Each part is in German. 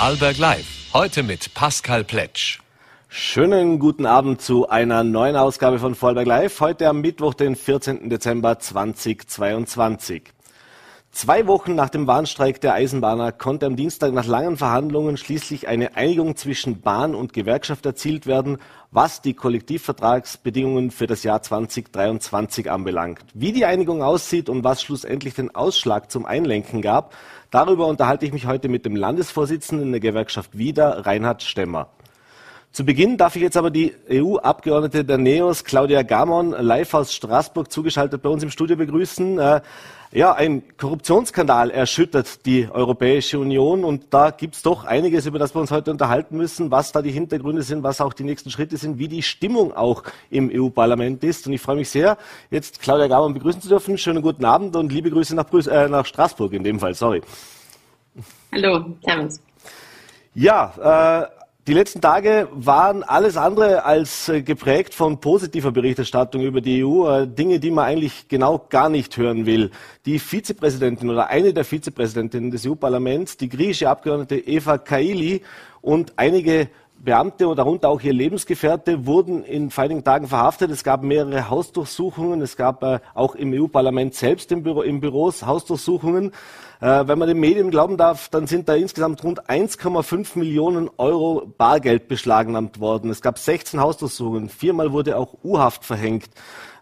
Vorarlberg Live. Heute mit Pascal Pletsch. Schönen guten Abend zu einer neuen Ausgabe von Vorarlberg Live. Heute am Mittwoch, den 14. Dezember 2022. Zwei Wochen nach dem Warnstreik der Eisenbahner konnte am Dienstag nach langen Verhandlungen schließlich eine Einigung zwischen Bahn und Gewerkschaft erzielt werden, was die Kollektivvertragsbedingungen für das Jahr 2023 anbelangt. Wie die Einigung aussieht und was schlussendlich den Ausschlag zum Einlenken gab, darüber unterhalte ich mich heute mit dem Landesvorsitzenden der Gewerkschaft Wieder, Reinhard Stemmer. Zu Beginn darf ich jetzt aber die EU-Abgeordnete der NEOS, Claudia Gamon, live aus Straßburg zugeschaltet bei uns im Studio begrüßen. Ja, ein Korruptionsskandal erschüttert die Europäische Union und da gibt's doch einiges, über das wir uns heute unterhalten müssen, was da die Hintergründe sind, was auch die nächsten Schritte sind, wie die Stimmung auch im EU-Parlament ist. Und ich freue mich sehr, jetzt Claudia Gamann begrüßen zu dürfen. Schönen guten Abend und liebe Grüße nach, Brüs äh, nach Straßburg in dem Fall, sorry. Hallo, servus. Ja, äh, die letzten Tage waren alles andere als äh, geprägt von positiver Berichterstattung über die EU, äh, Dinge, die man eigentlich genau gar nicht hören will. Die Vizepräsidentin oder eine der Vizepräsidentinnen des EU-Parlaments, die griechische Abgeordnete Eva Kaili und einige Beamte und darunter auch ihr Lebensgefährte wurden in einigen Tagen verhaftet. Es gab mehrere Hausdurchsuchungen. Es gab äh, auch im EU-Parlament selbst im, Büro, im Büros Hausdurchsuchungen. Äh, wenn man den Medien glauben darf, dann sind da insgesamt rund 1,5 Millionen Euro Bargeld beschlagnahmt worden. Es gab 16 Hausdurchsuchungen. Viermal wurde auch U-Haft verhängt.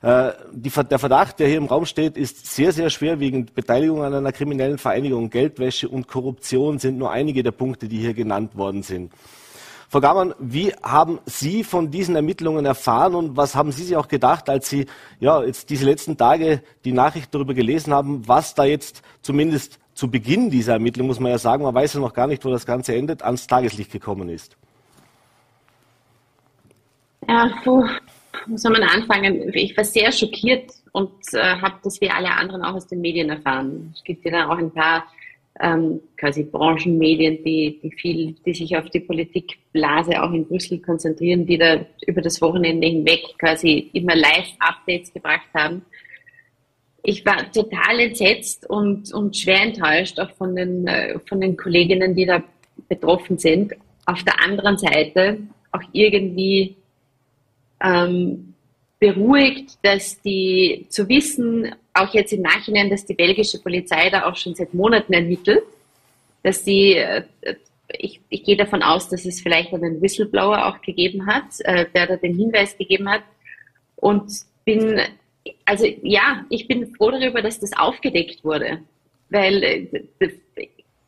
Äh, die, der Verdacht, der hier im Raum steht, ist sehr, sehr schwerwiegend. Beteiligung an einer kriminellen Vereinigung, Geldwäsche und Korruption sind nur einige der Punkte, die hier genannt worden sind. Frau Gamann, wie haben Sie von diesen Ermittlungen erfahren und was haben Sie sich auch gedacht, als Sie ja, jetzt diese letzten Tage die Nachricht darüber gelesen haben, was da jetzt zumindest zu Beginn dieser Ermittlung, muss man ja sagen, man weiß ja noch gar nicht, wo das Ganze endet, ans Tageslicht gekommen ist? Ja, puh, wo soll man anfangen? Ich war sehr schockiert und äh, habe das wie alle anderen auch aus den Medien erfahren. Es gibt ja dann auch ein paar ähm, quasi Branchenmedien, die, die viel, die sich auf die Politikblase auch in Brüssel konzentrieren, die da über das Wochenende hinweg quasi immer Live-Updates gebracht haben. Ich war total entsetzt und, und schwer enttäuscht auch von den, äh, von den Kolleginnen, die da betroffen sind. Auf der anderen Seite auch irgendwie ähm, beruhigt, dass die zu wissen, auch jetzt im Nachhinein, dass die belgische Polizei da auch schon seit Monaten ermittelt, dass sie, äh, ich, ich gehe davon aus, dass es vielleicht einen Whistleblower auch gegeben hat, äh, der da den Hinweis gegeben hat. Und bin, also ja, ich bin froh darüber, dass das aufgedeckt wurde, weil äh,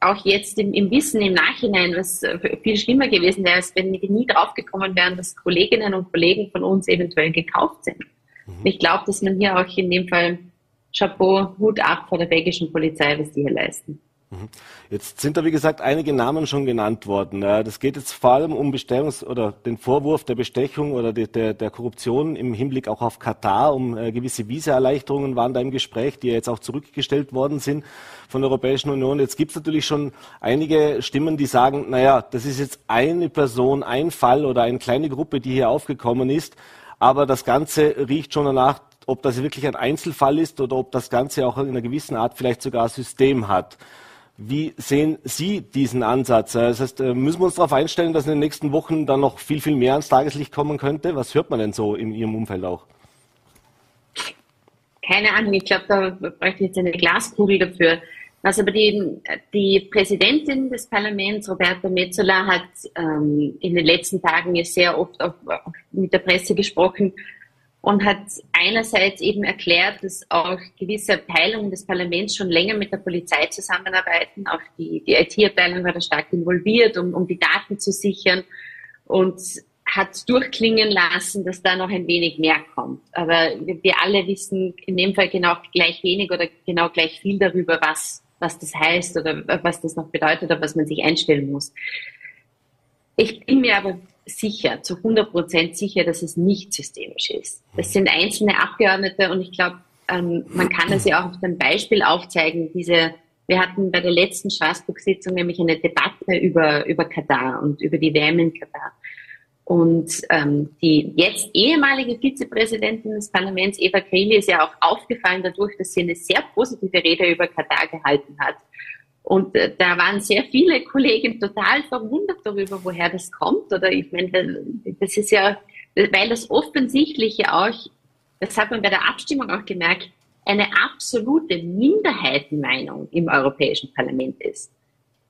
auch jetzt im, im Wissen im Nachhinein, was viel schlimmer gewesen wäre, als wenn wir nie draufgekommen wären, dass Kolleginnen und Kollegen von uns eventuell gekauft sind. Mhm. Ich glaube, dass man hier auch in dem Fall Chapeau, Hut ab vor der belgischen Polizei, was die hier leisten. Mhm. Jetzt sind da, wie gesagt, einige Namen schon genannt worden. Das geht jetzt vor allem um Bestellungs- oder den Vorwurf der Bestechung oder der, der Korruption im Hinblick auch auf Katar. Um äh, gewisse Visaerleichterungen waren da im Gespräch, die ja jetzt auch zurückgestellt worden sind von der Europäischen Union. Jetzt gibt es natürlich schon einige Stimmen, die sagen, naja, das ist jetzt eine Person, ein Fall oder eine kleine Gruppe, die hier aufgekommen ist. Aber das Ganze riecht schon danach, ob das wirklich ein Einzelfall ist oder ob das Ganze auch in einer gewissen Art vielleicht sogar System hat. Wie sehen Sie diesen Ansatz? Das heißt, äh, müssen wir uns darauf einstellen, dass in den nächsten Wochen dann noch viel, viel mehr ans Tageslicht kommen könnte? Was hört man denn so in Ihrem Umfeld auch? Keine Ahnung, ich glaube, da bräuchte ich jetzt eine Glaskugel dafür. Was aber die, die Präsidentin des Parlaments, Roberta Metzola, hat ähm, in den letzten Tagen ja sehr oft auch, auch mit der Presse gesprochen und hat einerseits eben erklärt, dass auch gewisse Abteilungen des Parlaments schon länger mit der Polizei zusammenarbeiten. Auch die, die IT-Abteilung war da stark involviert, um, um die Daten zu sichern und hat durchklingen lassen, dass da noch ein wenig mehr kommt. Aber wir alle wissen in dem Fall genau gleich wenig oder genau gleich viel darüber, was, was das heißt oder was das noch bedeutet, auf was man sich einstellen muss. Ich bin mir aber sicher, zu 100 Prozent sicher, dass es nicht systemisch ist. Es sind einzelne Abgeordnete und ich glaube, ähm, man kann es ja auch auf dem Beispiel aufzeigen. Diese, wir hatten bei der letzten Straßburg-Sitzung nämlich eine Debatte über, über Katar und über die WM in Katar. Und ähm, die jetzt ehemalige Vizepräsidentin des Parlaments, Eva Kaili, ist ja auch aufgefallen dadurch, dass sie eine sehr positive Rede über Katar gehalten hat Und äh, da waren sehr viele Kollegen total verwundert darüber, woher das kommt. Oder ich meine, das ist ja, weil das Offensichtliche auch, das hat man bei der Abstimmung auch gemerkt, eine absolute Minderheitenmeinung im Europäischen Parlament ist.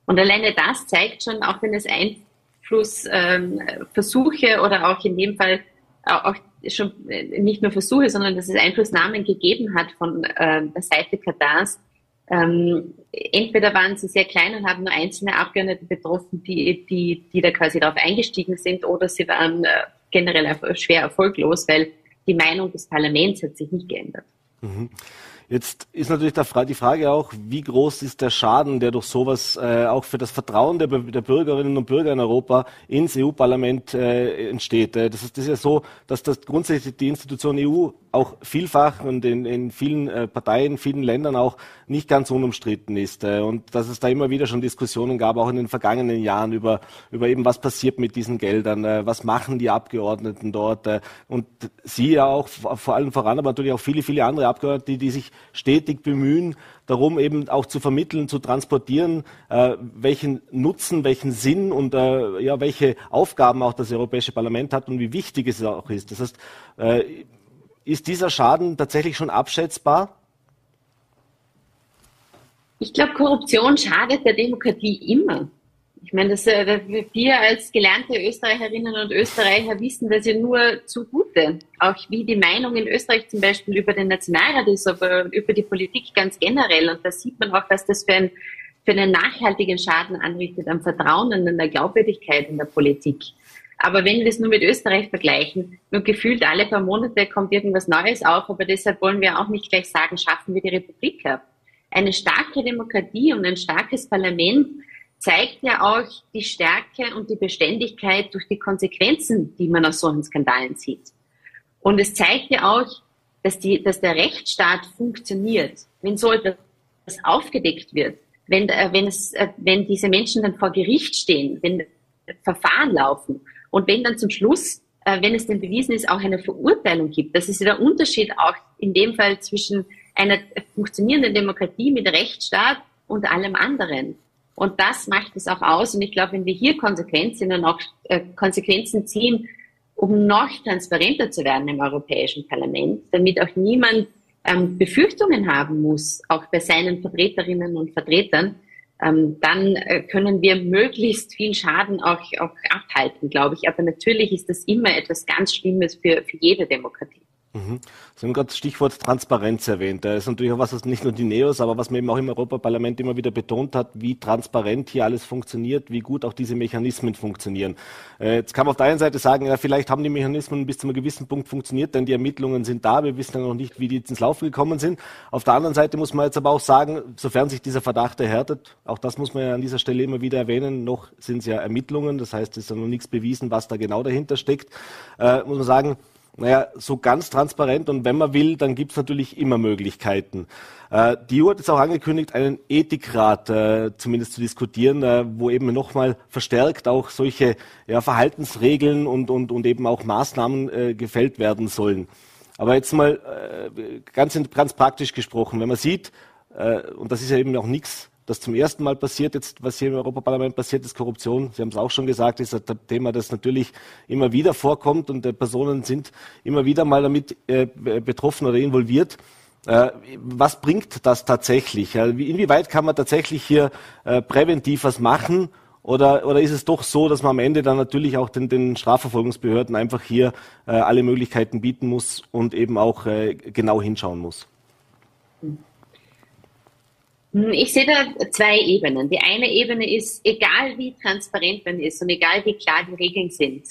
Und alleine das zeigt schon, auch wenn es Einflussversuche ähm, oder auch in dem Fall auch schon äh, nicht nur Versuche, sondern dass es Einflussnahmen gegeben hat von äh, der Seite Katars. Ähm, entweder waren sie sehr klein und haben nur einzelne Abgeordnete betroffen, die, die, die da quasi darauf eingestiegen sind, oder sie waren äh, generell schwer erfolglos, weil die Meinung des Parlaments hat sich nicht geändert. Mhm. Jetzt ist natürlich die Frage auch, wie groß ist der Schaden, der durch sowas äh, auch für das Vertrauen der, der, Bürgerinnen und Bürger in Europa ins EU-Parlament äh, entsteht. Äh, das, ist, das ist ja so, dass das grundsätzlich die Institution EU auch vielfach und in, in vielen äh, Parteien, vielen Ländern auch nicht ganz unumstritten ist. Äh, und dass es da immer wieder schon Diskussionen gab, auch in den vergangenen Jahren über, über eben, was passiert mit diesen Geldern, äh, was machen die Abgeordneten dort. Und Sie ja auch vor allem voran, aber natürlich auch viele, viele andere Abgeordnete, die, die sich stetig bemühen, darum eben auch zu vermitteln, zu transportieren, äh, welchen Nutzen, welchen Sinn und äh, ja, welche Aufgaben auch das Europäische Parlament hat und wie wichtig es auch ist. Das heißt, äh, ist dieser Schaden tatsächlich schon abschätzbar? Ich glaube, Korruption schadet der Demokratie immer. Ich meine, das, äh, wir als gelernte Österreicherinnen und Österreicher wissen das ja nur zugute. Auch wie die Meinung in Österreich zum Beispiel über den Nationalrat ist, aber über die Politik ganz generell. Und da sieht man auch, was das für, ein, für einen nachhaltigen Schaden anrichtet am Vertrauen und an der Glaubwürdigkeit in der Politik. Aber wenn wir das nur mit Österreich vergleichen, nur gefühlt alle paar Monate kommt irgendwas Neues auf, aber deshalb wollen wir auch nicht gleich sagen, schaffen wir die Republik ab. Eine starke Demokratie und ein starkes Parlament zeigt ja auch die Stärke und die Beständigkeit durch die Konsequenzen, die man aus solchen Skandalen sieht. Und es zeigt ja auch, dass, die, dass der Rechtsstaat funktioniert. Wenn so etwas aufgedeckt wird, wenn, äh, wenn, es, äh, wenn diese Menschen dann vor Gericht stehen, wenn Verfahren laufen und wenn dann zum Schluss, äh, wenn es denn bewiesen ist, auch eine Verurteilung gibt, das ist ja der Unterschied auch in dem Fall zwischen einer funktionierenden Demokratie mit Rechtsstaat und allem anderen. Und das macht es auch aus. Und ich glaube, wenn wir hier konsequent und auch äh, Konsequenzen ziehen, um noch transparenter zu werden im Europäischen Parlament, damit auch niemand ähm, Befürchtungen haben muss, auch bei seinen Vertreterinnen und Vertretern, ähm, dann äh, können wir möglichst viel Schaden auch, auch abhalten, glaube ich. Aber natürlich ist das immer etwas ganz Schlimmes für, für jede Demokratie. Mhm. Sie haben gerade das Stichwort Transparenz erwähnt. Das ist natürlich auch was, was nicht nur die Neos, aber was man eben auch im Europaparlament immer wieder betont hat, wie transparent hier alles funktioniert, wie gut auch diese Mechanismen funktionieren. Äh, jetzt kann man auf der einen Seite sagen, ja, vielleicht haben die Mechanismen bis zu einem gewissen Punkt funktioniert, denn die Ermittlungen sind da. Wir wissen ja noch nicht, wie die ins Laufen gekommen sind. Auf der anderen Seite muss man jetzt aber auch sagen, sofern sich dieser Verdacht erhärtet, auch das muss man ja an dieser Stelle immer wieder erwähnen, noch sind es ja Ermittlungen, das heißt, es ist ja noch nichts bewiesen, was da genau dahinter steckt, äh, muss man sagen, naja, so ganz transparent und wenn man will, dann gibt es natürlich immer Möglichkeiten. Äh, die EU hat jetzt auch angekündigt, einen Ethikrat äh, zumindest zu diskutieren, äh, wo eben nochmal verstärkt auch solche ja, Verhaltensregeln und, und, und eben auch Maßnahmen äh, gefällt werden sollen. Aber jetzt mal äh, ganz, ganz praktisch gesprochen, wenn man sieht, äh, und das ist ja eben auch nichts das zum ersten Mal passiert, jetzt was hier im Europaparlament passiert, ist Korruption. Sie haben es auch schon gesagt, ist ein Thema, das natürlich immer wieder vorkommt und äh, Personen sind immer wieder mal damit äh, betroffen oder involviert. Äh, was bringt das tatsächlich? Inwieweit kann man tatsächlich hier äh, präventiv was machen? Oder, oder ist es doch so, dass man am Ende dann natürlich auch den, den Strafverfolgungsbehörden einfach hier äh, alle Möglichkeiten bieten muss und eben auch äh, genau hinschauen muss? Hm, ich sehe da zwei Ebenen. Die eine Ebene ist, egal wie transparent man ist und egal wie klar die Regeln sind,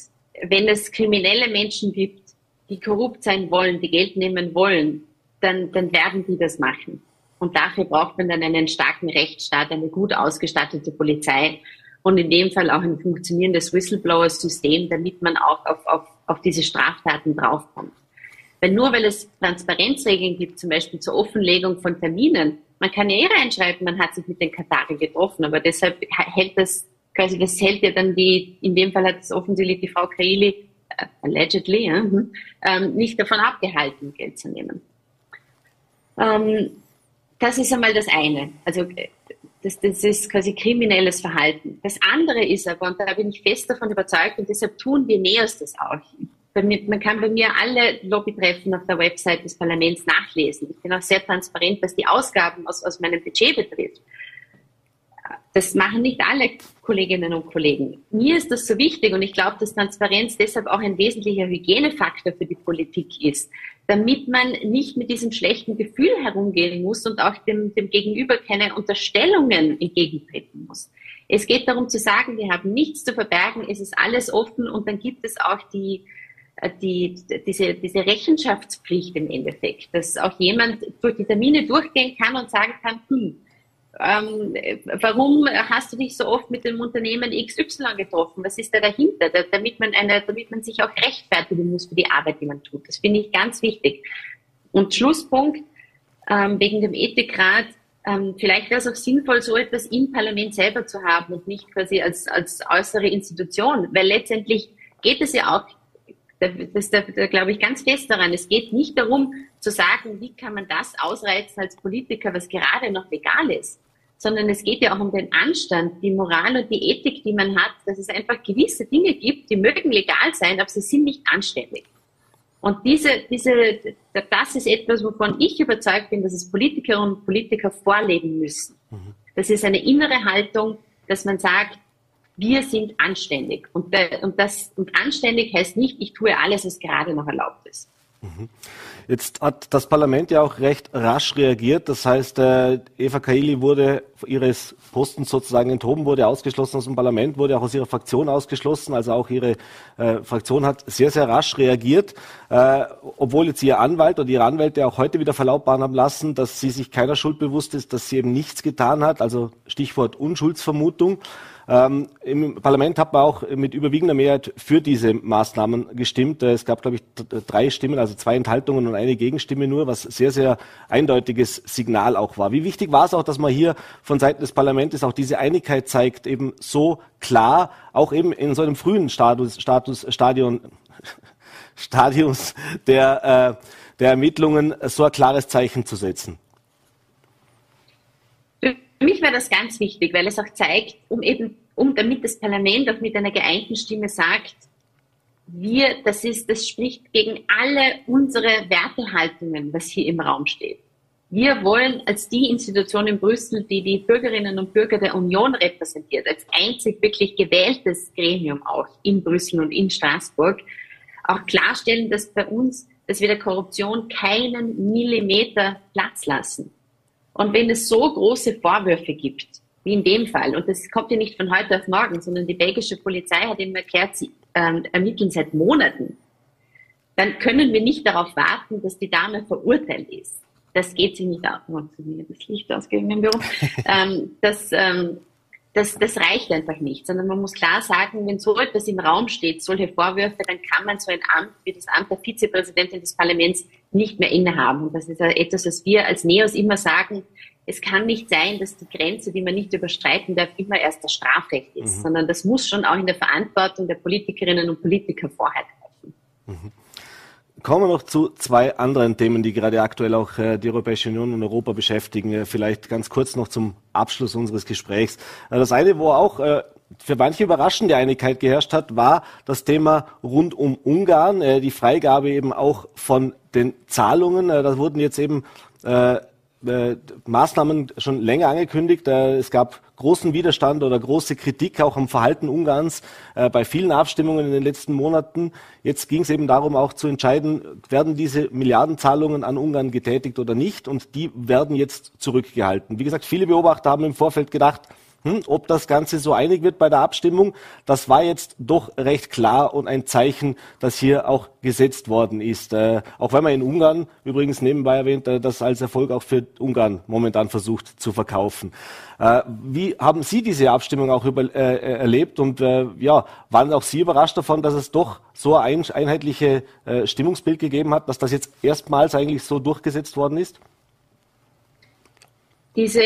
wenn es kriminelle Menschen gibt, die korrupt sein wollen, die Geld nehmen wollen, dann, dann werden die das machen. Und dafür braucht man dann einen starken Rechtsstaat, eine gut ausgestattete Polizei und in dem Fall auch ein funktionierendes Whistleblower-System, damit man auch auf, auf, auf diese Straftaten draufkommt. Weil nur weil es Transparenzregeln gibt, zum Beispiel zur Offenlegung von Terminen, man kann ja eh reinschreiben, man hat sich mit den Katari getroffen, aber deshalb hält das, quasi das hält ja dann die, in dem Fall hat es offensichtlich die Frau Kaili, äh, allegedly, hm, ähm, nicht davon abgehalten, Geld zu nehmen. Ähm, das ist einmal das eine. Also äh, das, das ist quasi kriminelles Verhalten. Das andere ist aber, und da bin ich fest davon überzeugt, und deshalb tun wir NEOS das auch. Man kann bei mir alle Lobbytreffen auf der Website des Parlaments nachlesen. Ich bin auch sehr transparent, was die Ausgaben aus, aus meinem Budget betrifft. Das machen nicht alle Kolleginnen und Kollegen. Mir ist das so wichtig und ich glaube, dass Transparenz deshalb auch ein wesentlicher Hygienefaktor für die Politik ist, damit man nicht mit diesem schlechten Gefühl herumgehen muss und auch dem, dem Gegenüber keine Unterstellungen entgegentreten muss. Es geht darum zu sagen, wir haben nichts zu verbergen, es ist alles offen und dann gibt es auch die, die, diese, diese Rechenschaftspflicht im Endeffekt, dass auch jemand durch die Termine durchgehen kann und sagen kann, hm, ähm, warum hast du dich so oft mit dem Unternehmen XY getroffen? Was ist da dahinter? Da, damit, man eine, damit man sich auch rechtfertigen muss für die Arbeit, die man tut. Das finde ich ganz wichtig. Und Schlusspunkt, ähm, wegen dem Ethikrat, ähm, vielleicht wäre es auch sinnvoll, so etwas im Parlament selber zu haben und nicht quasi als, als äußere Institution, weil letztendlich geht es ja auch das, da, da glaube ich ganz fest daran. Es geht nicht darum zu sagen, wie kann man das ausreizen als Politiker, was gerade noch legal ist, sondern es geht ja auch um den Anstand, die Moral und die Ethik, die man hat, dass es einfach gewisse Dinge gibt, die mögen legal sein, aber sie sind nicht anständig. Und diese, diese, das ist etwas, wovon ich überzeugt bin, dass es Politikerinnen und Politiker vorleben müssen. Mhm. Das ist eine innere Haltung, dass man sagt, wir sind anständig. Und, und, das, und anständig heißt nicht, ich tue alles, was gerade noch erlaubt ist. Mhm. Jetzt hat das Parlament ja auch recht rasch reagiert. Das heißt, äh, Eva Kaili wurde ihres Postens sozusagen enthoben, wurde ausgeschlossen aus dem Parlament, wurde auch aus ihrer Fraktion ausgeschlossen. Also auch ihre äh, Fraktion hat sehr, sehr rasch reagiert, äh, obwohl jetzt ihr Anwalt oder ihre Anwälte auch heute wieder verlautbaren haben lassen, dass sie sich keiner Schuld bewusst ist, dass sie eben nichts getan hat. Also Stichwort Unschuldsvermutung. Ähm, Im Parlament hat man auch mit überwiegender Mehrheit für diese Maßnahmen gestimmt. Äh, es gab, glaube ich, drei Stimmen, also zwei Enthaltungen und eine Gegenstimme nur, was sehr, sehr eindeutiges Signal auch war. Wie wichtig war es auch, dass man hier von Seiten des Parlaments auch diese Einigkeit zeigt, eben so klar, auch eben in so einem frühen Status, Status Stadion, Stadius der, äh, der Ermittlungen so ein klares Zeichen zu setzen? Für mich wäre das ganz wichtig, weil es auch zeigt, um eben, um damit das Parlament auch mit einer geeinten Stimme sagt, wir, das ist, das spricht gegen alle unsere Wertehaltungen, was hier im Raum steht. Wir wollen als die Institution in Brüssel, die die Bürgerinnen und Bürger der Union repräsentiert, als einzig wirklich gewähltes Gremium auch in Brüssel und in Straßburg, auch klarstellen, dass bei uns, dass wir der Korruption keinen Millimeter Platz lassen. Und wenn es so große Vorwürfe gibt, wie in dem Fall, und das kommt ja nicht von heute auf morgen, sondern die belgische Polizei hat ihm erklärt, sie ähm, ermitteln seit Monaten, dann können wir nicht darauf warten, dass die Dame verurteilt ist. Das geht sich nicht aus. Oh, das Licht ausgehen im Büro. ähm, das, ähm, das, das reicht einfach nicht, sondern man muss klar sagen, wenn so etwas im Raum steht, solche Vorwürfe, dann kann man so ein Amt wie das Amt der Vizepräsidentin des Parlaments nicht mehr innehaben. Und das ist etwas, was wir als NEOS immer sagen, es kann nicht sein, dass die Grenze, die man nicht überschreiten darf, immer erst das Strafrecht ist, mhm. sondern das muss schon auch in der Verantwortung der Politikerinnen und Politiker Vorheit haben. Mhm. Kommen wir noch zu zwei anderen Themen, die gerade aktuell auch äh, die Europäische Union und Europa beschäftigen. Äh, vielleicht ganz kurz noch zum Abschluss unseres Gesprächs. Äh, das eine, wo auch für manche überraschende Einigkeit geherrscht hat, war das Thema rund um Ungarn, die Freigabe eben auch von den Zahlungen. Da wurden jetzt eben äh, Maßnahmen schon länger angekündigt. Äh, es gab großen Widerstand oder große Kritik auch am Verhalten Ungarns äh, bei vielen Abstimmungen in den letzten Monaten. Jetzt ging es eben darum, auch zu entscheiden, werden diese Milliardenzahlungen an Ungarn getätigt oder nicht. Und die werden jetzt zurückgehalten. Wie gesagt, viele Beobachter haben im Vorfeld gedacht, hm, ob das Ganze so einig wird bei der Abstimmung, das war jetzt doch recht klar und ein Zeichen, das hier auch gesetzt worden ist. Äh, auch wenn man in Ungarn, übrigens nebenbei erwähnt, äh, das als Erfolg auch für Ungarn momentan versucht zu verkaufen. Äh, wie haben Sie diese Abstimmung auch über, äh, erlebt und äh, ja, waren auch Sie überrascht davon, dass es doch so ein einheitliches äh, Stimmungsbild gegeben hat, dass das jetzt erstmals eigentlich so durchgesetzt worden ist? Diese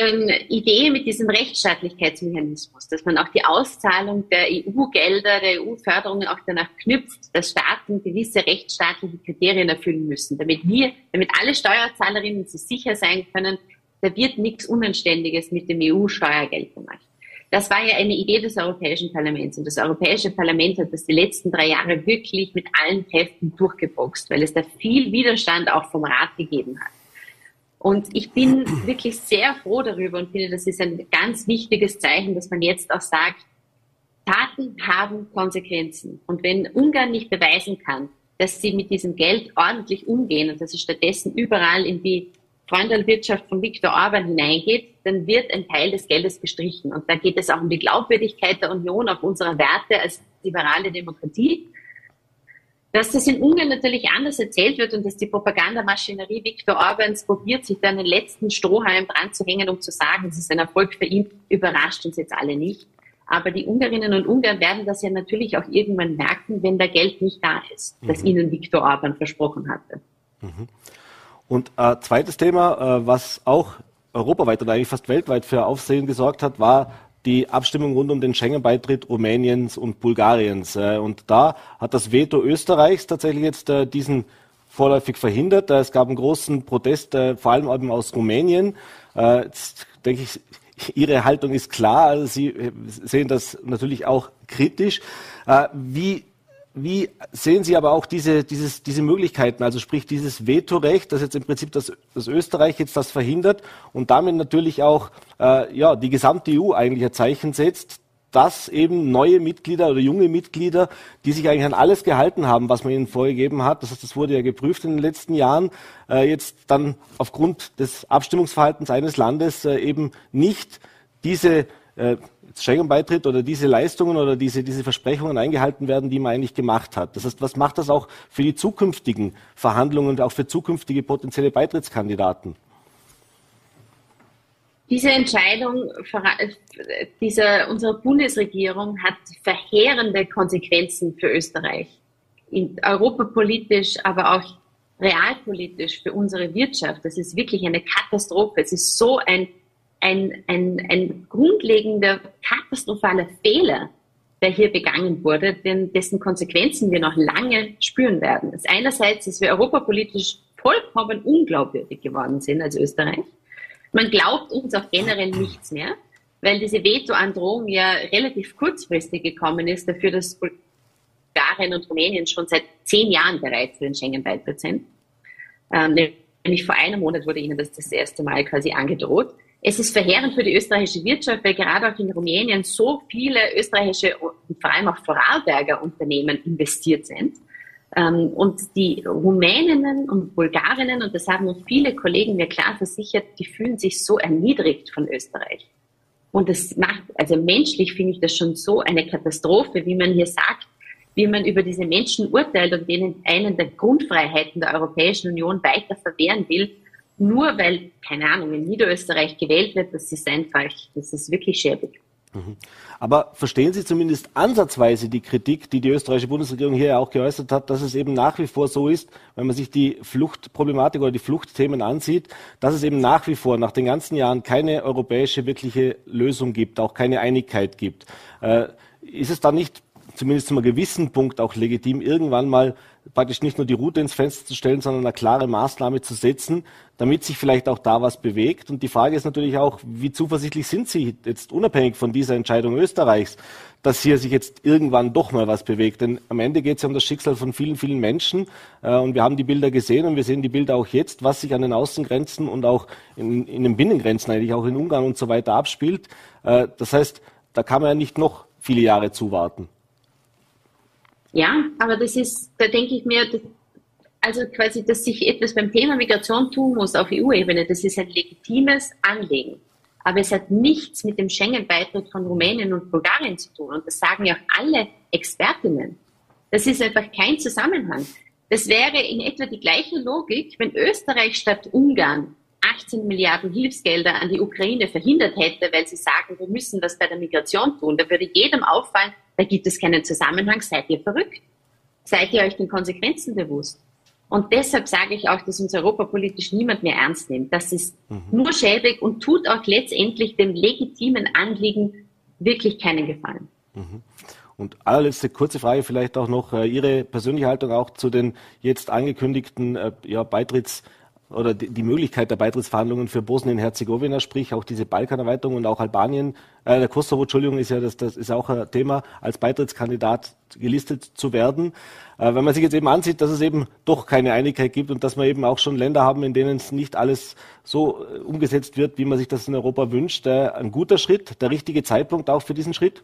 Idee mit diesem Rechtsstaatlichkeitsmechanismus, dass man auch die Auszahlung der EU-Gelder, der EU-Förderungen auch danach knüpft, dass Staaten gewisse rechtsstaatliche Kriterien erfüllen müssen, damit wir, damit alle Steuerzahlerinnen sich sicher sein können, da wird nichts Unanständiges mit dem EU-Steuergeld gemacht. Das war ja eine Idee des Europäischen Parlaments. Und das Europäische Parlament hat das die letzten drei Jahre wirklich mit allen Kräften durchgeboxt, weil es da viel Widerstand auch vom Rat gegeben hat. Und ich bin wirklich sehr froh darüber und finde, das ist ein ganz wichtiges Zeichen, dass man jetzt auch sagt, Taten haben Konsequenzen. Und wenn Ungarn nicht beweisen kann, dass sie mit diesem Geld ordentlich umgehen und dass sie stattdessen überall in die Freundelwirtschaft von Viktor Orban hineingeht, dann wird ein Teil des Geldes gestrichen. Und da geht es auch um die Glaubwürdigkeit der Union, auch unserer Werte als liberale Demokratie. Dass das in Ungarn natürlich anders erzählt wird und dass die Propagandamaschinerie Viktor Orbans probiert, sich dann den letzten Strohhalm dran zu hängen, um zu sagen, es ist ein Erfolg für ihn, überrascht uns jetzt alle nicht. Aber die Ungarinnen und Ungarn werden das ja natürlich auch irgendwann merken, wenn da Geld nicht da ist, das mhm. ihnen Viktor Orban versprochen hatte. Mhm. Und äh, zweites Thema, äh, was auch europaweit oder eigentlich fast weltweit für Aufsehen gesorgt hat, war die Abstimmung rund um den Schengen-Beitritt Rumäniens und Bulgariens. Äh, und da hat das Veto Österreichs tatsächlich jetzt äh, diesen vorläufig verhindert. Äh, es gab einen großen Protest, vor allem eben aus Rumänien. Jetzt denke ich, Ihre Haltung ist klar. Also Sie sehen das natürlich auch kritisch. Wie wie sehen Sie aber auch diese, dieses, diese Möglichkeiten, also sprich dieses Vetorecht, das jetzt im Prinzip das, das Österreich jetzt das verhindert und damit natürlich auch äh, ja, die gesamte EU eigentlich ein Zeichen setzt, dass eben neue Mitglieder oder junge Mitglieder, die sich eigentlich an alles gehalten haben, was man ihnen vorgegeben hat, das heißt, das wurde ja geprüft in den letzten Jahren, äh, jetzt dann aufgrund des Abstimmungsverhaltens eines Landes äh, eben nicht diese äh, Schengen-Beitritt oder diese Leistungen oder diese, diese Versprechungen eingehalten werden, die man eigentlich gemacht hat. Das heißt, was macht das auch für die zukünftigen Verhandlungen und auch für zukünftige potenzielle Beitrittskandidaten? Diese Entscheidung dieser, unserer Bundesregierung hat verheerende Konsequenzen für Österreich. In, europapolitisch, aber auch realpolitisch für unsere Wirtschaft. Das ist wirklich eine Katastrophe. Es ist so ein ein, ein, ein grundlegender, katastrophaler Fehler, der hier begangen wurde, denn dessen Konsequenzen wir noch lange spüren werden. Das einerseits, dass wir europapolitisch vollkommen unglaubwürdig geworden sind als Österreich. Man glaubt uns auch generell nichts mehr, weil diese Veto-Androhung ja relativ kurzfristig gekommen ist, dafür, dass Bulgarien und Rumänien schon seit zehn Jahren bereit für den Schengen-Beitritt sind. Ähm, nämlich vor einem Monat wurde ihnen das das erste Mal quasi angedroht. Es ist verheerend für die österreichische Wirtschaft, weil gerade auch in Rumänien so viele österreichische und vor allem auch Vorarlberger Unternehmen investiert sind. Ähm, und die Rumäninnen und Bulgarinnen, und das haben viele Kollegen mir klar versichert, die fühlen sich so erniedrigt von Österreich. Und das macht, also menschlich finde ich das schon so eine Katastrophe, wie man hier sagt, wie man über diese Menschen urteilt und denen einen der Grundfreiheiten der Europäischen Union weiter verwehren will nur weil, keine Ahnung, in Niederösterreich gewählt wird, das ist einfach, das ist wirklich schäbig. Mhm. Aber verstehen Sie zumindest ansatzweise die Kritik, die die österreichische Bundesregierung hier ja auch geäußert hat, dass es eben nach wie vor so ist, wenn man sich die Fluchtproblematik oder die Fluchtthemen ansieht, dass es eben nach wie vor nach den ganzen Jahren keine europäische wirkliche Lösung gibt, auch keine Einigkeit gibt. Äh, ist es da nicht zumindest zu einem gewissen Punkt auch legitim, irgendwann mal praktisch nicht nur die Route ins Fenster zu stellen, sondern eine klare Maßnahme zu setzen, damit sich vielleicht auch da was bewegt. Und die Frage ist natürlich auch, wie zuversichtlich sind Sie jetzt unabhängig von dieser Entscheidung Österreichs, dass hier sich jetzt irgendwann doch mal was bewegt? Denn am Ende geht es ja um das Schicksal von vielen, vielen Menschen. Äh, und wir haben die Bilder gesehen und wir sehen die Bilder auch jetzt, was sich an den Außengrenzen und auch in, in den Binnengrenzen eigentlich auch in Ungarn und so weiter abspielt. Äh, das heißt, da kann man ja nicht noch viele Jahre zuwarten. Ja, aber das ist, da denke ich mir, also quasi, dass sich etwas beim Thema Migration tun muss auf EU-Ebene, das ist ein legitimes Anliegen. Aber es hat nichts mit dem Schengen-Beitritt von Rumänien und Bulgarien zu tun. Und das sagen ja auch alle Expertinnen. Das ist einfach kein Zusammenhang. Das wäre in etwa die gleiche Logik, wenn Österreich statt Ungarn 18 Milliarden Hilfsgelder an die Ukraine verhindert hätte, weil sie sagen, wir müssen was bei der Migration tun. Da würde jedem auffallen, da gibt es keinen Zusammenhang. Seid ihr verrückt? Seid ihr euch den Konsequenzen bewusst? Und deshalb sage ich auch, dass uns europapolitisch niemand mehr ernst nimmt. Das ist mhm. nur schäbig und tut auch letztendlich dem legitimen Anliegen wirklich keinen Gefallen. Mhm. Und allerletzte kurze Frage vielleicht auch noch äh, Ihre persönliche Haltung auch zu den jetzt angekündigten äh, ja, Beitritts oder die, die Möglichkeit der Beitrittsverhandlungen für Bosnien-Herzegowina, sprich auch diese Balkanerweiterung und auch Albanien, äh, der Kosovo, Entschuldigung, ist ja das, das ist auch ein Thema, als Beitrittskandidat gelistet zu werden. Äh, wenn man sich jetzt eben ansieht, dass es eben doch keine Einigkeit gibt und dass wir eben auch schon Länder haben, in denen es nicht alles so äh, umgesetzt wird, wie man sich das in Europa wünscht, äh, ein guter Schritt, der richtige Zeitpunkt auch für diesen Schritt?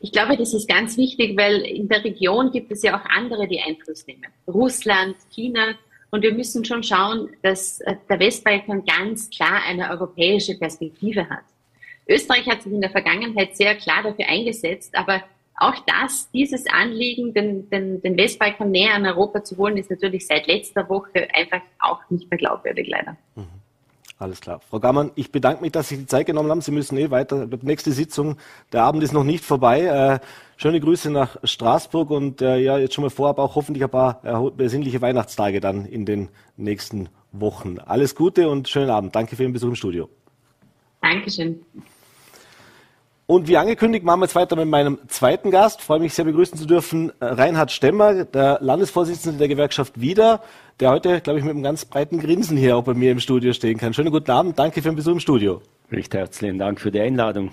Ich glaube, das ist ganz wichtig, weil in der Region gibt es ja auch andere, die Einfluss nehmen. Russland, China. Und wir müssen schon schauen, dass äh, der Westbalkan ganz klar eine europäische Perspektive hat. Österreich hat sich in der Vergangenheit sehr klar dafür eingesetzt, aber auch das, dieses Anliegen, den, den, den Westbalkan näher an Europa zu holen, ist natürlich seit letzter Woche einfach auch nicht mehr glaubwürdig, leider. Mhm. Alles klar. Frau Gammann, ich bedanke mich, dass Sie die Zeit genommen haben. Sie müssen eh weiter. Die nächste Sitzung, der Abend ist noch nicht vorbei. Äh, schöne Grüße nach Straßburg und äh, ja, jetzt schon mal vorab auch hoffentlich ein paar äh, besinnliche Weihnachtstage dann in den nächsten Wochen. Alles Gute und schönen Abend. Danke für Ihren Besuch im Studio. Dankeschön. Und wie angekündigt, machen wir jetzt weiter mit meinem zweiten Gast. Freue mich sehr begrüßen zu dürfen, äh, Reinhard Stemmer, der Landesvorsitzende der Gewerkschaft Wieder, der heute, glaube ich, mit einem ganz breiten Grinsen hier auch bei mir im Studio stehen kann. Schönen guten Abend, danke für den Besuch im Studio. Recht herzlichen Dank für die Einladung.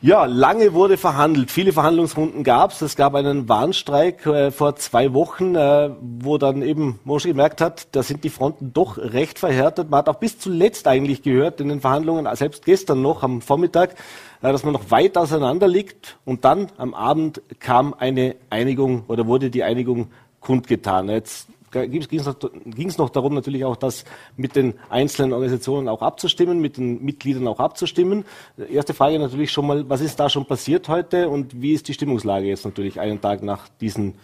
Ja, lange wurde verhandelt. Viele Verhandlungsrunden gab es. Es gab einen Warnstreik äh, vor zwei Wochen, äh, wo dann eben Mosche gemerkt hat, da sind die Fronten doch recht verhärtet. Man hat auch bis zuletzt eigentlich gehört in den Verhandlungen, selbst gestern noch am Vormittag, äh, dass man noch weit auseinander liegt. Und dann am Abend kam eine Einigung oder wurde die Einigung kundgetan. Jetzt ging es noch, darum, natürlich auch das mit den einzelnen Organisationen auch abzustimmen, mit den Mitgliedern auch abzustimmen. Erste Frage natürlich schon mal, was ist da schon passiert heute und wie ist die Stimmungslage jetzt natürlich einen Tag nach diesen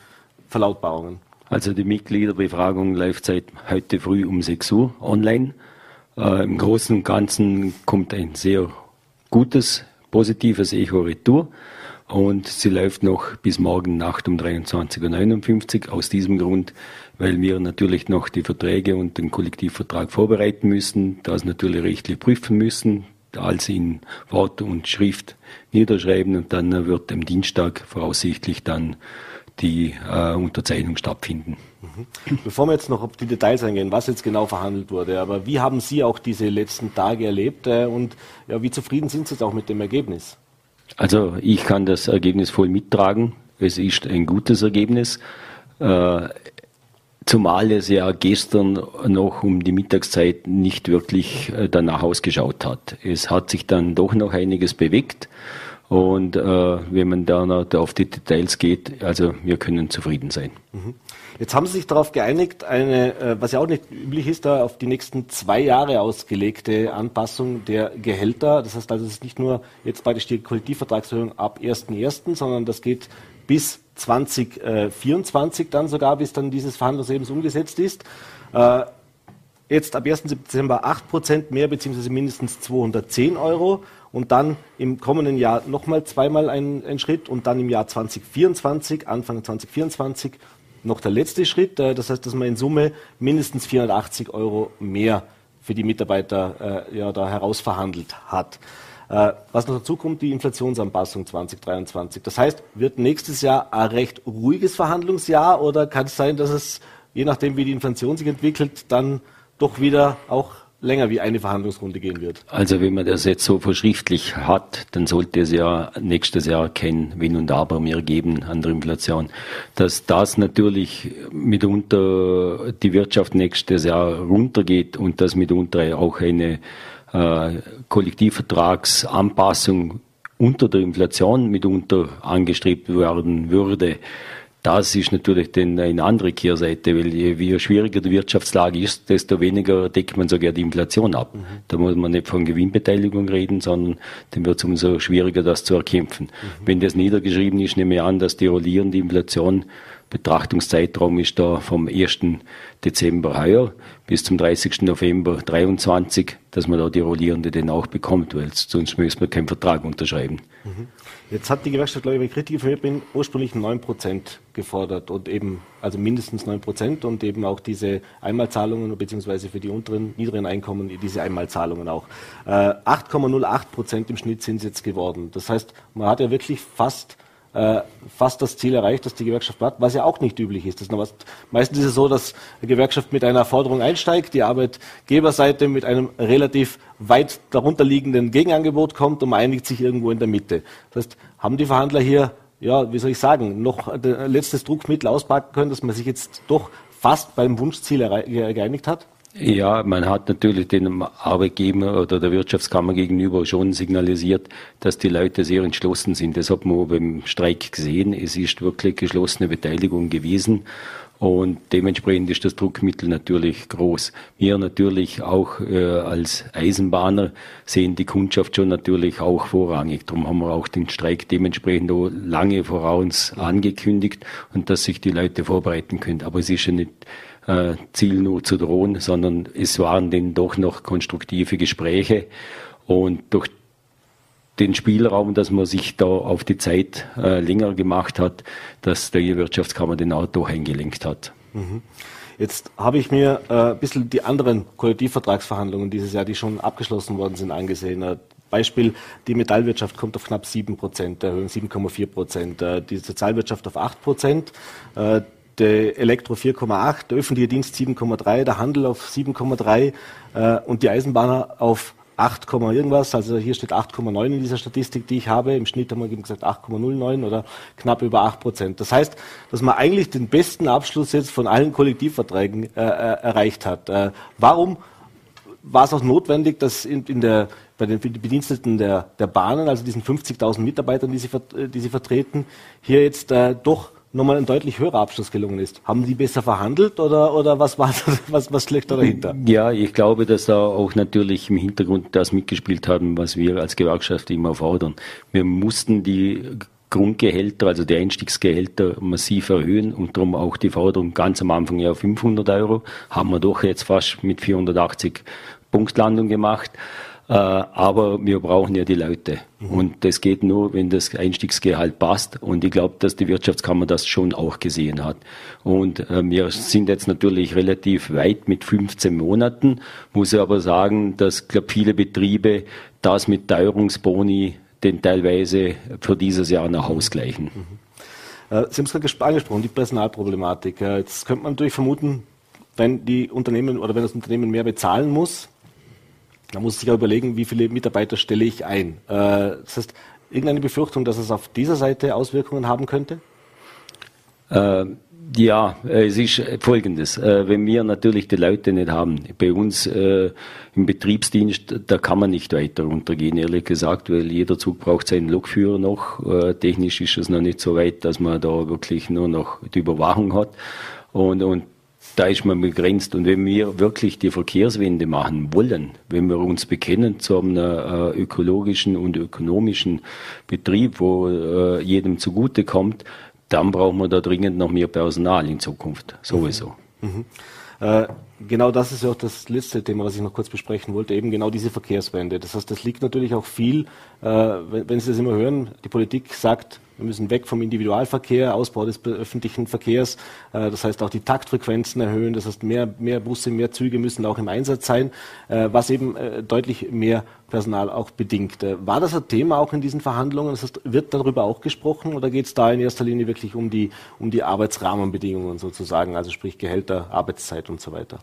Verlautbarungen? Also die Mitgliederbefragung läuft seit heute früh um 6 Uhr online. Äh, Im Großen und Ganzen kommt ein sehr gutes, positives Echo retour und sie läuft noch bis morgen Nacht um 23.59 Uhr. Aus diesem Grund weil wir natürlich noch die Verträge und den Kollektivvertrag vorbereiten müssen, das natürlich rechtlich prüfen müssen, alles in Wort und Schrift niederschreiben und dann wird am Dienstag voraussichtlich dann die äh, Unterzeichnung stattfinden. Mhm. Bevor wir jetzt noch auf die Details eingehen, was jetzt genau verhandelt wurde, aber wie haben Sie auch diese letzten Tage erlebt äh, und ja, wie zufrieden sind Sie jetzt auch mit dem Ergebnis? Also ich kann das Ergebnis voll mittragen. Es ist ein gutes Ergebnis. Äh, Zumal es ja gestern noch um die Mittagszeit nicht wirklich äh, danach ausgeschaut hat. Es hat sich dann doch noch einiges bewegt. Und äh, wenn man da noch auf die Details geht, also wir können zufrieden sein. Mhm. Jetzt haben Sie sich darauf geeinigt, eine, äh, was ja auch nicht üblich ist, da auf die nächsten zwei Jahre ausgelegte Anpassung der Gehälter. Das heißt also, es ist nicht nur jetzt bei der Kollektivvertragserhöhung ab 1.1., sondern das geht bis 2024 dann sogar, bis dann dieses Verhandlungsergebnis umgesetzt ist. Äh, jetzt ab 1. Dezember 8 Prozent mehr, beziehungsweise mindestens 210 Euro. Und dann im kommenden Jahr nochmal zweimal ein, ein Schritt und dann im Jahr 2024, Anfang 2024, noch der letzte Schritt. Äh, das heißt, dass man in Summe mindestens 480 Euro mehr für die Mitarbeiter äh, ja, da herausverhandelt hat. Äh, was noch dazu kommt, die Inflationsanpassung 2023. Das heißt, wird nächstes Jahr ein recht ruhiges Verhandlungsjahr oder kann es sein, dass es, je nachdem wie die Inflation sich entwickelt, dann doch wieder auch länger wie eine Verhandlungsrunde gehen wird. Also wenn man das jetzt so verschriftlich hat, dann sollte es ja nächstes Jahr kein Wenn und Aber mehr geben an der Inflation. Dass das natürlich mitunter die Wirtschaft nächstes Jahr runtergeht und dass mitunter auch eine äh, Kollektivvertragsanpassung unter der Inflation mitunter angestrebt werden würde. Das ist natürlich dann eine andere Kehrseite, weil je, je schwieriger die Wirtschaftslage ist, desto weniger deckt man sogar die Inflation ab. Mhm. Da muss man nicht von Gewinnbeteiligung reden, sondern dann wird es umso schwieriger, das zu erkämpfen. Mhm. Wenn das niedergeschrieben ist, nehme ich an, dass die rollierende Inflation Betrachtungszeitraum ist da vom 1. Dezember heuer bis zum 30. November 23, dass man da die Rollierende dann auch bekommt, weil sonst müssen wir keinen Vertrag unterschreiben. Mhm. Jetzt hat die Gewerkschaft, glaube ich, wenn ich richtig informiert bin, ursprünglich 9% gefordert und eben, also mindestens 9% und eben auch diese Einmalzahlungen beziehungsweise für die unteren, niedrigen Einkommen diese Einmalzahlungen auch. Äh, 8,08% im Schnitt sind es jetzt geworden. Das heißt, man hat ja wirklich fast äh, fast das Ziel erreicht, das die Gewerkschaft hat, was ja auch nicht üblich ist. Ist meistens ist es so, dass die Gewerkschaft mit einer Forderung einsteigt, die Arbeitgeberseite mit einem relativ weit darunter liegenden Gegenangebot kommt und man einigt sich irgendwo in der Mitte. Das heißt, haben die Verhandler hier, ja, wie soll ich sagen, noch ein letztes Druckmittel auspacken können, dass man sich jetzt doch fast beim Wunschziel geeinigt hat? Ja, man hat natürlich dem Arbeitgeber oder der Wirtschaftskammer gegenüber schon signalisiert, dass die Leute sehr entschlossen sind. Das hat man beim Streik gesehen. Es ist wirklich geschlossene Beteiligung gewesen. Und dementsprechend ist das Druckmittel natürlich groß. Wir natürlich auch äh, als Eisenbahner sehen die Kundschaft schon natürlich auch vorrangig. Darum haben wir auch den Streik dementsprechend auch lange voraus angekündigt und dass sich die Leute vorbereiten können. Aber es ist ja nicht äh, Ziel nur zu drohen, sondern es waren denn doch noch konstruktive Gespräche und durch den Spielraum, dass man sich da auf die Zeit äh, länger gemacht hat, dass der Wirtschaftskammer den Auto eingelenkt hat. Mhm. Jetzt habe ich mir äh, ein bisschen die anderen Kollektivvertragsverhandlungen dieses Jahr, die schon abgeschlossen worden sind, angesehen. Äh, Beispiel, die Metallwirtschaft kommt auf knapp 7 Prozent, Erhöhung 7,4 Prozent, äh, die Sozialwirtschaft auf 8 Prozent. Der Elektro 4,8, der öffentliche Dienst 7,3, der Handel auf 7,3 äh, und die Eisenbahner auf 8, irgendwas. Also hier steht 8,9 in dieser Statistik, die ich habe. Im Schnitt haben wir eben gesagt 8,09 oder knapp über 8 Prozent. Das heißt, dass man eigentlich den besten Abschluss jetzt von allen Kollektivverträgen äh, äh erreicht hat. Äh, warum war es auch notwendig, dass in, in der bei den Bediensteten der, der Bahnen, also diesen 50.000 Mitarbeitern, die sie, die sie vertreten, hier jetzt äh, doch nochmal ein deutlich höherer Abschluss gelungen ist. Haben die besser verhandelt oder, oder was war was, was schlägt da dahinter? Ja, ich glaube, dass da auch natürlich im Hintergrund das mitgespielt haben, was wir als Gewerkschaft immer fordern. Wir mussten die Grundgehälter, also die Einstiegsgehälter massiv erhöhen und darum auch die Forderung ganz am Anfang ja 500 Euro. Haben wir doch jetzt fast mit 480 Punktlandung gemacht. Äh, aber wir brauchen ja die Leute. Mhm. Und das geht nur, wenn das Einstiegsgehalt passt. Und ich glaube, dass die Wirtschaftskammer das schon auch gesehen hat. Und äh, wir sind jetzt natürlich relativ weit mit 15 Monaten, muss ich aber sagen, dass glaub, viele Betriebe das mit Teuerungsboni den teilweise für dieses Jahr noch ausgleichen. Mhm. Äh, Sie haben es gerade angesprochen, die Personalproblematik. Jetzt könnte man natürlich vermuten, wenn die Unternehmen oder wenn das Unternehmen mehr bezahlen muss, da muss ich sich auch überlegen, wie viele Mitarbeiter stelle ich ein. Äh, das heißt, irgendeine Befürchtung, dass es auf dieser Seite Auswirkungen haben könnte? Äh, ja, es ist folgendes. Äh, wenn wir natürlich die Leute nicht haben, bei uns äh, im Betriebsdienst, da kann man nicht weiter runtergehen, ehrlich gesagt, weil jeder Zug braucht seinen Lokführer noch. Äh, technisch ist es noch nicht so weit, dass man da wirklich nur noch die Überwachung hat. Und, und da ist man begrenzt. Und wenn wir wirklich die Verkehrswende machen wollen, wenn wir uns bekennen zu einem äh, ökologischen und ökonomischen Betrieb, wo äh, jedem zugute kommt, dann brauchen wir da dringend noch mehr Personal in Zukunft. Sowieso. Mhm. Mhm. Äh, genau das ist ja auch das letzte Thema, was ich noch kurz besprechen wollte, eben genau diese Verkehrswende. Das heißt, das liegt natürlich auch viel, äh, wenn, wenn Sie das immer hören, die Politik sagt, wir müssen weg vom Individualverkehr, Ausbau des öffentlichen Verkehrs. Äh, das heißt auch die Taktfrequenzen erhöhen. Das heißt mehr, mehr Busse, mehr Züge müssen auch im Einsatz sein, äh, was eben äh, deutlich mehr Personal auch bedingt. War das ein Thema auch in diesen Verhandlungen? Das heißt, wird darüber auch gesprochen oder geht es da in erster Linie wirklich um die, um die Arbeitsrahmenbedingungen sozusagen, also sprich Gehälter, Arbeitszeit und so weiter?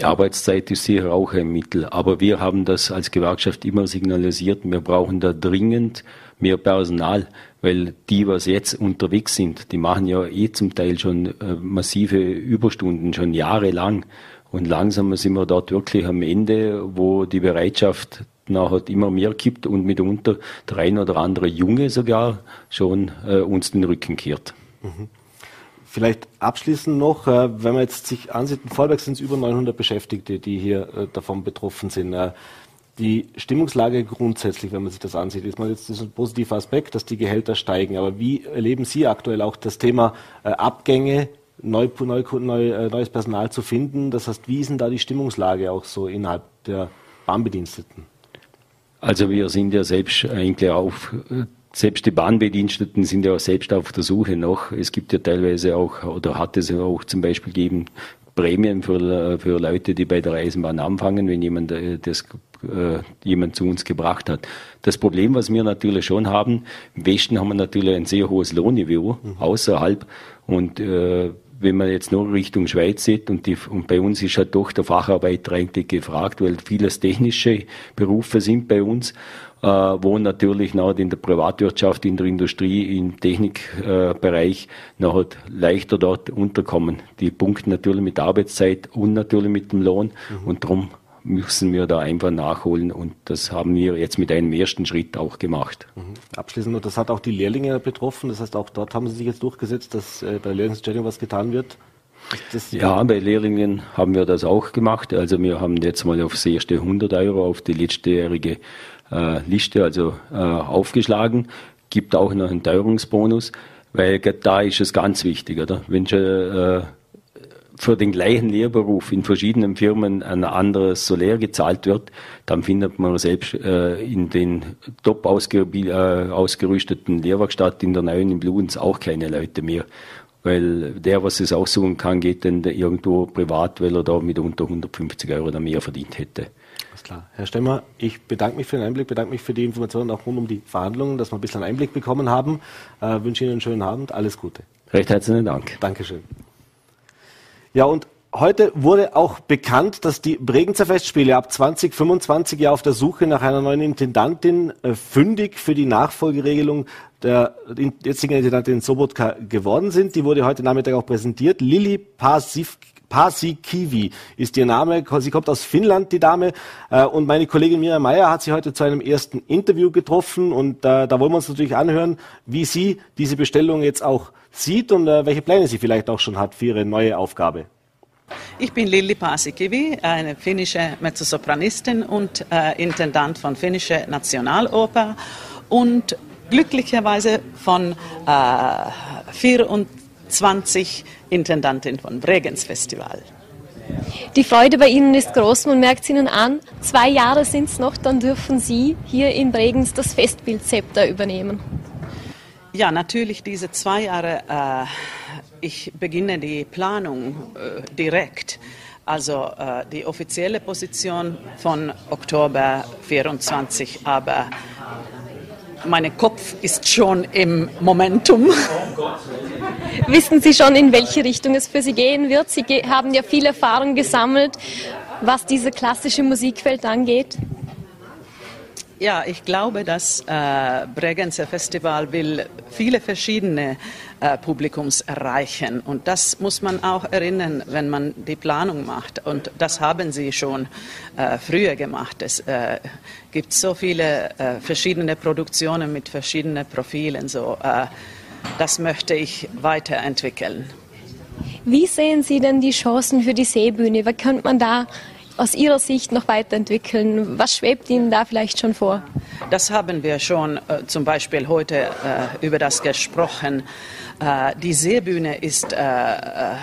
Arbeitszeit ist sicher auch ein Mittel, aber wir haben das als Gewerkschaft immer signalisiert, wir brauchen da dringend mehr Personal, weil die, was jetzt unterwegs sind, die machen ja eh zum Teil schon äh, massive Überstunden, schon jahrelang. Und langsam sind wir dort wirklich am Ende, wo die Bereitschaft nachher immer mehr gibt und mitunter der ein oder andere Junge sogar schon äh, uns den Rücken kehrt. Mhm. Vielleicht abschließend noch, äh, wenn man jetzt sich ansieht, in Vorwerk sind es über 900 Beschäftigte, die hier äh, davon betroffen sind. Äh, die Stimmungslage grundsätzlich, wenn man sich das ansieht, ist mal jetzt das ein positiver Aspekt, dass die Gehälter steigen. Aber wie erleben Sie aktuell auch das Thema Abgänge, neu, neu, neu, neues Personal zu finden? Das heißt, wie ist denn da die Stimmungslage auch so innerhalb der Bahnbediensteten? Also wir sind ja selbst eigentlich auf selbst die Bahnbediensteten sind ja auch selbst auf der Suche noch. Es gibt ja teilweise auch, oder hat es ja auch zum Beispiel gegeben, Prämien für, für Leute, die bei der Eisenbahn anfangen, wenn jemand äh, das äh, jemand zu uns gebracht hat. Das Problem, was wir natürlich schon haben, im Westen haben wir natürlich ein sehr hohes Lohnniveau mhm. außerhalb und äh, wenn man jetzt nur Richtung Schweiz sieht und, die, und bei uns ist halt doch der Facharbeiter eigentlich gefragt, weil vieles technische Berufe sind bei uns, äh, wo natürlich noch in der Privatwirtschaft, in der Industrie, im Technikbereich äh, noch halt leichter dort unterkommen. Die punkten natürlich mit Arbeitszeit und natürlich mit dem Lohn mhm. und darum müssen wir da einfach nachholen und das haben wir jetzt mit einem ersten Schritt auch gemacht. Mhm. Abschließend, und das hat auch die Lehrlinge betroffen, das heißt auch dort haben Sie sich jetzt durchgesetzt, dass äh, bei Lehrlingsstudien was getan wird? ja, bei Lehrlingen haben wir das auch gemacht. Also wir haben jetzt mal aufs erste 100 Euro auf die letztejährige äh, Liste also äh, aufgeschlagen. Gibt auch noch einen Teuerungsbonus, weil da ist es ganz wichtig, oder? Wenn schon äh, für den gleichen Lehrberuf in verschiedenen Firmen ein anderes Solär gezahlt wird, dann findet man selbst äh, in den top ausger äh, ausgerüsteten Lehrwerkstatt in der neuen in Bluens auch keine Leute mehr. Weil der, was es aussuchen kann, geht dann irgendwo privat, weil er da mit unter 150 Euro oder mehr verdient hätte. Alles klar. Herr Stemmer, ich bedanke mich für den Einblick, bedanke mich für die Informationen auch rund um die Verhandlungen, dass wir ein bisschen Einblick bekommen haben. Äh, wünsche Ihnen einen schönen Abend. Alles Gute. Recht herzlichen Dank. Dankeschön. Ja, und heute wurde auch bekannt, dass die Bregenzer Festspiele ab 2025 ja auf der Suche nach einer neuen Intendantin äh, fündig für die Nachfolgeregelung der jetzigen Intendantin Sobotka geworden sind. Die wurde heute Nachmittag auch präsentiert. Lili Pasiv Pasikivi ist ihr Name. Sie kommt aus Finnland, die Dame. Äh, und meine Kollegin Mira Meyer hat sie heute zu einem ersten Interview getroffen. Und äh, da wollen wir uns natürlich anhören, wie sie diese Bestellung jetzt auch sieht und welche Pläne sie vielleicht auch schon hat für ihre neue Aufgabe. Ich bin Lilli Pasikivi, eine finnische Mezzosopranistin und äh, Intendant von Finnische Nationaloper und glücklicherweise von äh, 24 Intendantin von Bregenz Festival. Die Freude bei Ihnen ist groß, man merkt es Ihnen an. Zwei Jahre sind es noch, dann dürfen Sie hier in Bregenz das Festbildzepter übernehmen. Ja, natürlich diese zwei Jahre. Äh, ich beginne die Planung äh, direkt. Also äh, die offizielle Position von Oktober 24, aber mein Kopf ist schon im Momentum. Wissen Sie schon, in welche Richtung es für Sie gehen wird? Sie haben ja viel Erfahrung gesammelt, was diese klassische Musikwelt angeht. Ja, ich glaube, das äh, Bregenzer Festival will viele verschiedene äh, Publikums erreichen. Und das muss man auch erinnern, wenn man die Planung macht. Und das haben sie schon äh, früher gemacht. Es äh, gibt so viele äh, verschiedene Produktionen mit verschiedenen Profilen. So, äh, das möchte ich weiterentwickeln. Wie sehen Sie denn die Chancen für die Seebühne? Was könnte man da aus Ihrer Sicht noch weiterentwickeln? Was schwebt Ihnen da vielleicht schon vor? Das haben wir schon äh, zum Beispiel heute äh, über das gesprochen. Äh, die Seebühne ist äh, äh,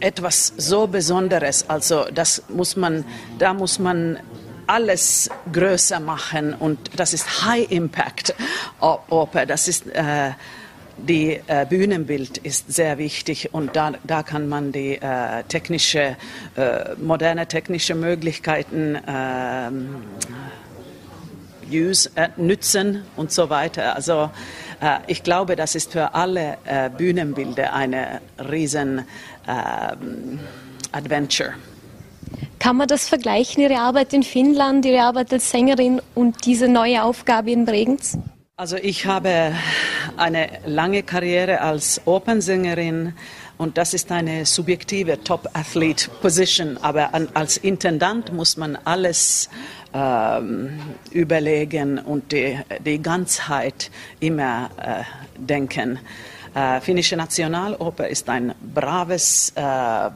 etwas so Besonderes. Also das muss man, da muss man alles größer machen und das ist High Impact Oper. Das ist äh, die äh, Bühnenbild ist sehr wichtig und da, da kann man die äh, technische, äh, moderne technische Möglichkeiten ähm, use, äh, nützen und so weiter. Also äh, ich glaube, das ist für alle äh, Bühnenbilder eine riesen ähm, Adventure. Kann man das vergleichen, Ihre Arbeit in Finnland, Ihre Arbeit als Sängerin und diese neue Aufgabe in Bregenz? Also ich habe eine lange Karriere als Opernsängerin und das ist eine subjektive Top-Athlete-Position. Aber an, als Intendant muss man alles ähm, überlegen und die, die Ganzheit immer äh, denken. Äh, Finnische Nationaloper ist ein braves äh, äh,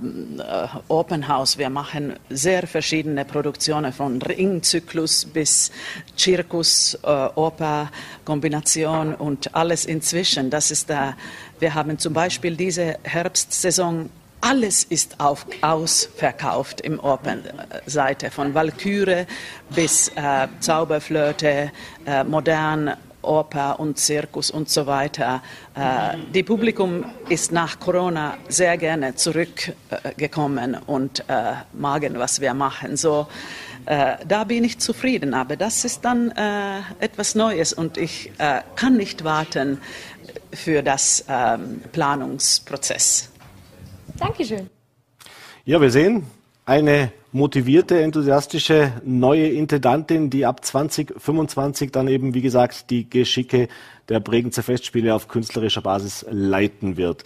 Opernhaus. Wir machen sehr verschiedene Produktionen von Ringzyklus bis Zirkus, äh, Oper, Kombination und alles inzwischen. Das ist da. Äh, wir haben zum Beispiel diese Herbstsaison alles ist auf, ausverkauft im Opernseite, von Walküre bis äh, Zauberflöte, äh, modern Oper und Zirkus und so weiter. Äh, die Publikum ist nach Corona sehr gerne zurückgekommen und äh, magen, was wir machen. So, Äh, da bin ich zufrieden, aber das ist dann äh, etwas Neues und ich äh, kann nicht warten für das ähm, Planungsprozess. Dankeschön. Ja, wir sehen eine motivierte, enthusiastische neue Intendantin, die ab 2025 dann eben, wie gesagt, die Geschicke der Bregenzer Festspiele auf künstlerischer Basis leiten wird.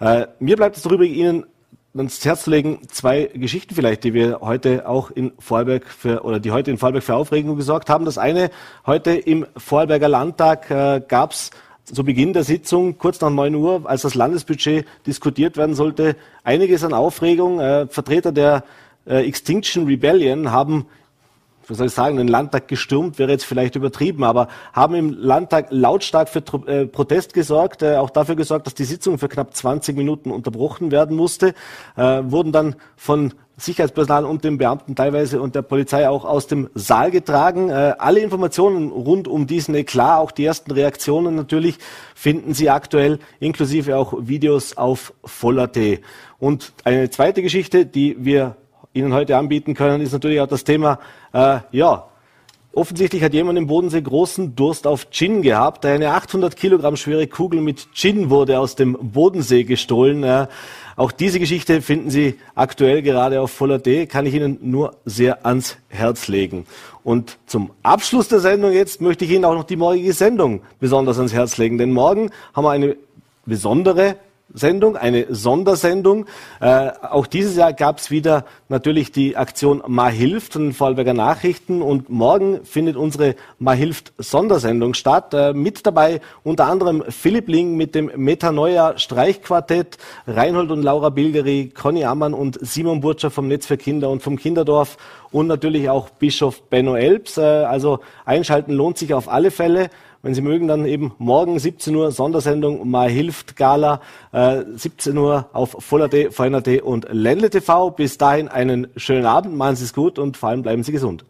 Äh, mir bleibt es darüber, Ihnen ans Herz zu legen, zwei Geschichten vielleicht, die wir heute auch in Vorarlberg für, oder die heute in Vorarlberg für Aufregung gesorgt haben. Das eine, heute im Vorarlberger Landtag äh, gab es zu Beginn der Sitzung, kurz nach 9 Uhr, als das Landesbudget diskutiert werden sollte, einiges an Aufregung. Äh, Vertreter der äh, Extinction Rebellion haben was soll ich sagen, den Landtag gestürmt, wäre jetzt vielleicht übertrieben, aber haben im Landtag lautstark für äh, Protest gesorgt, äh, auch dafür gesorgt, dass die Sitzung für knapp 20 Minuten unterbrochen werden musste, äh, wurden dann von Sicherheitspersonal und den Beamten teilweise und der Polizei auch aus dem Saal getragen. Äh, alle Informationen rund um diesen Eklat, auch die ersten Reaktionen natürlich, finden Sie aktuell, inklusive auch Videos auf Voller.at. Und eine zweite Geschichte, die wir Ihnen heute anbieten können, ist natürlich auch das Thema, äh, ja, Offensichtlich hat jemand im Bodensee großen Durst auf Gin gehabt. Eine 800 Kilogramm schwere Kugel mit Gin wurde aus dem Bodensee gestohlen. Äh, auch diese Geschichte finden Sie aktuell gerade auf Voller D. Kann ich Ihnen nur sehr ans Herz legen. Und zum Abschluss der Sendung jetzt möchte ich Ihnen auch noch die morgige Sendung besonders ans Herz legen. Denn morgen haben wir eine besondere Sendung, eine Sondersendung. Äh, auch dieses Jahr gab es wieder natürlich die Aktion Ma hilft von Vorarlberger Nachrichten und morgen findet unsere Ma hilft Sondersendung statt. Äh, mit dabei unter anderem Philipp Ling mit dem Metanoia Streichquartett, Reinhold und Laura Bilgeri, Conny Ammann und Simon Burtscher vom Netz für Kinder und vom Kinderdorf und natürlich auch Bischof Benno Elbs. Äh, also einschalten lohnt sich auf alle Fälle. Wenn Sie mögen, dann eben morgen 17 Uhr Sondersendung Mal hilft Gala, äh, 17 Uhr auf Voller.d, VNRD und Ländle TV. Bis dahin einen schönen Abend, machen Sie es gut und vor allem bleiben Sie gesund.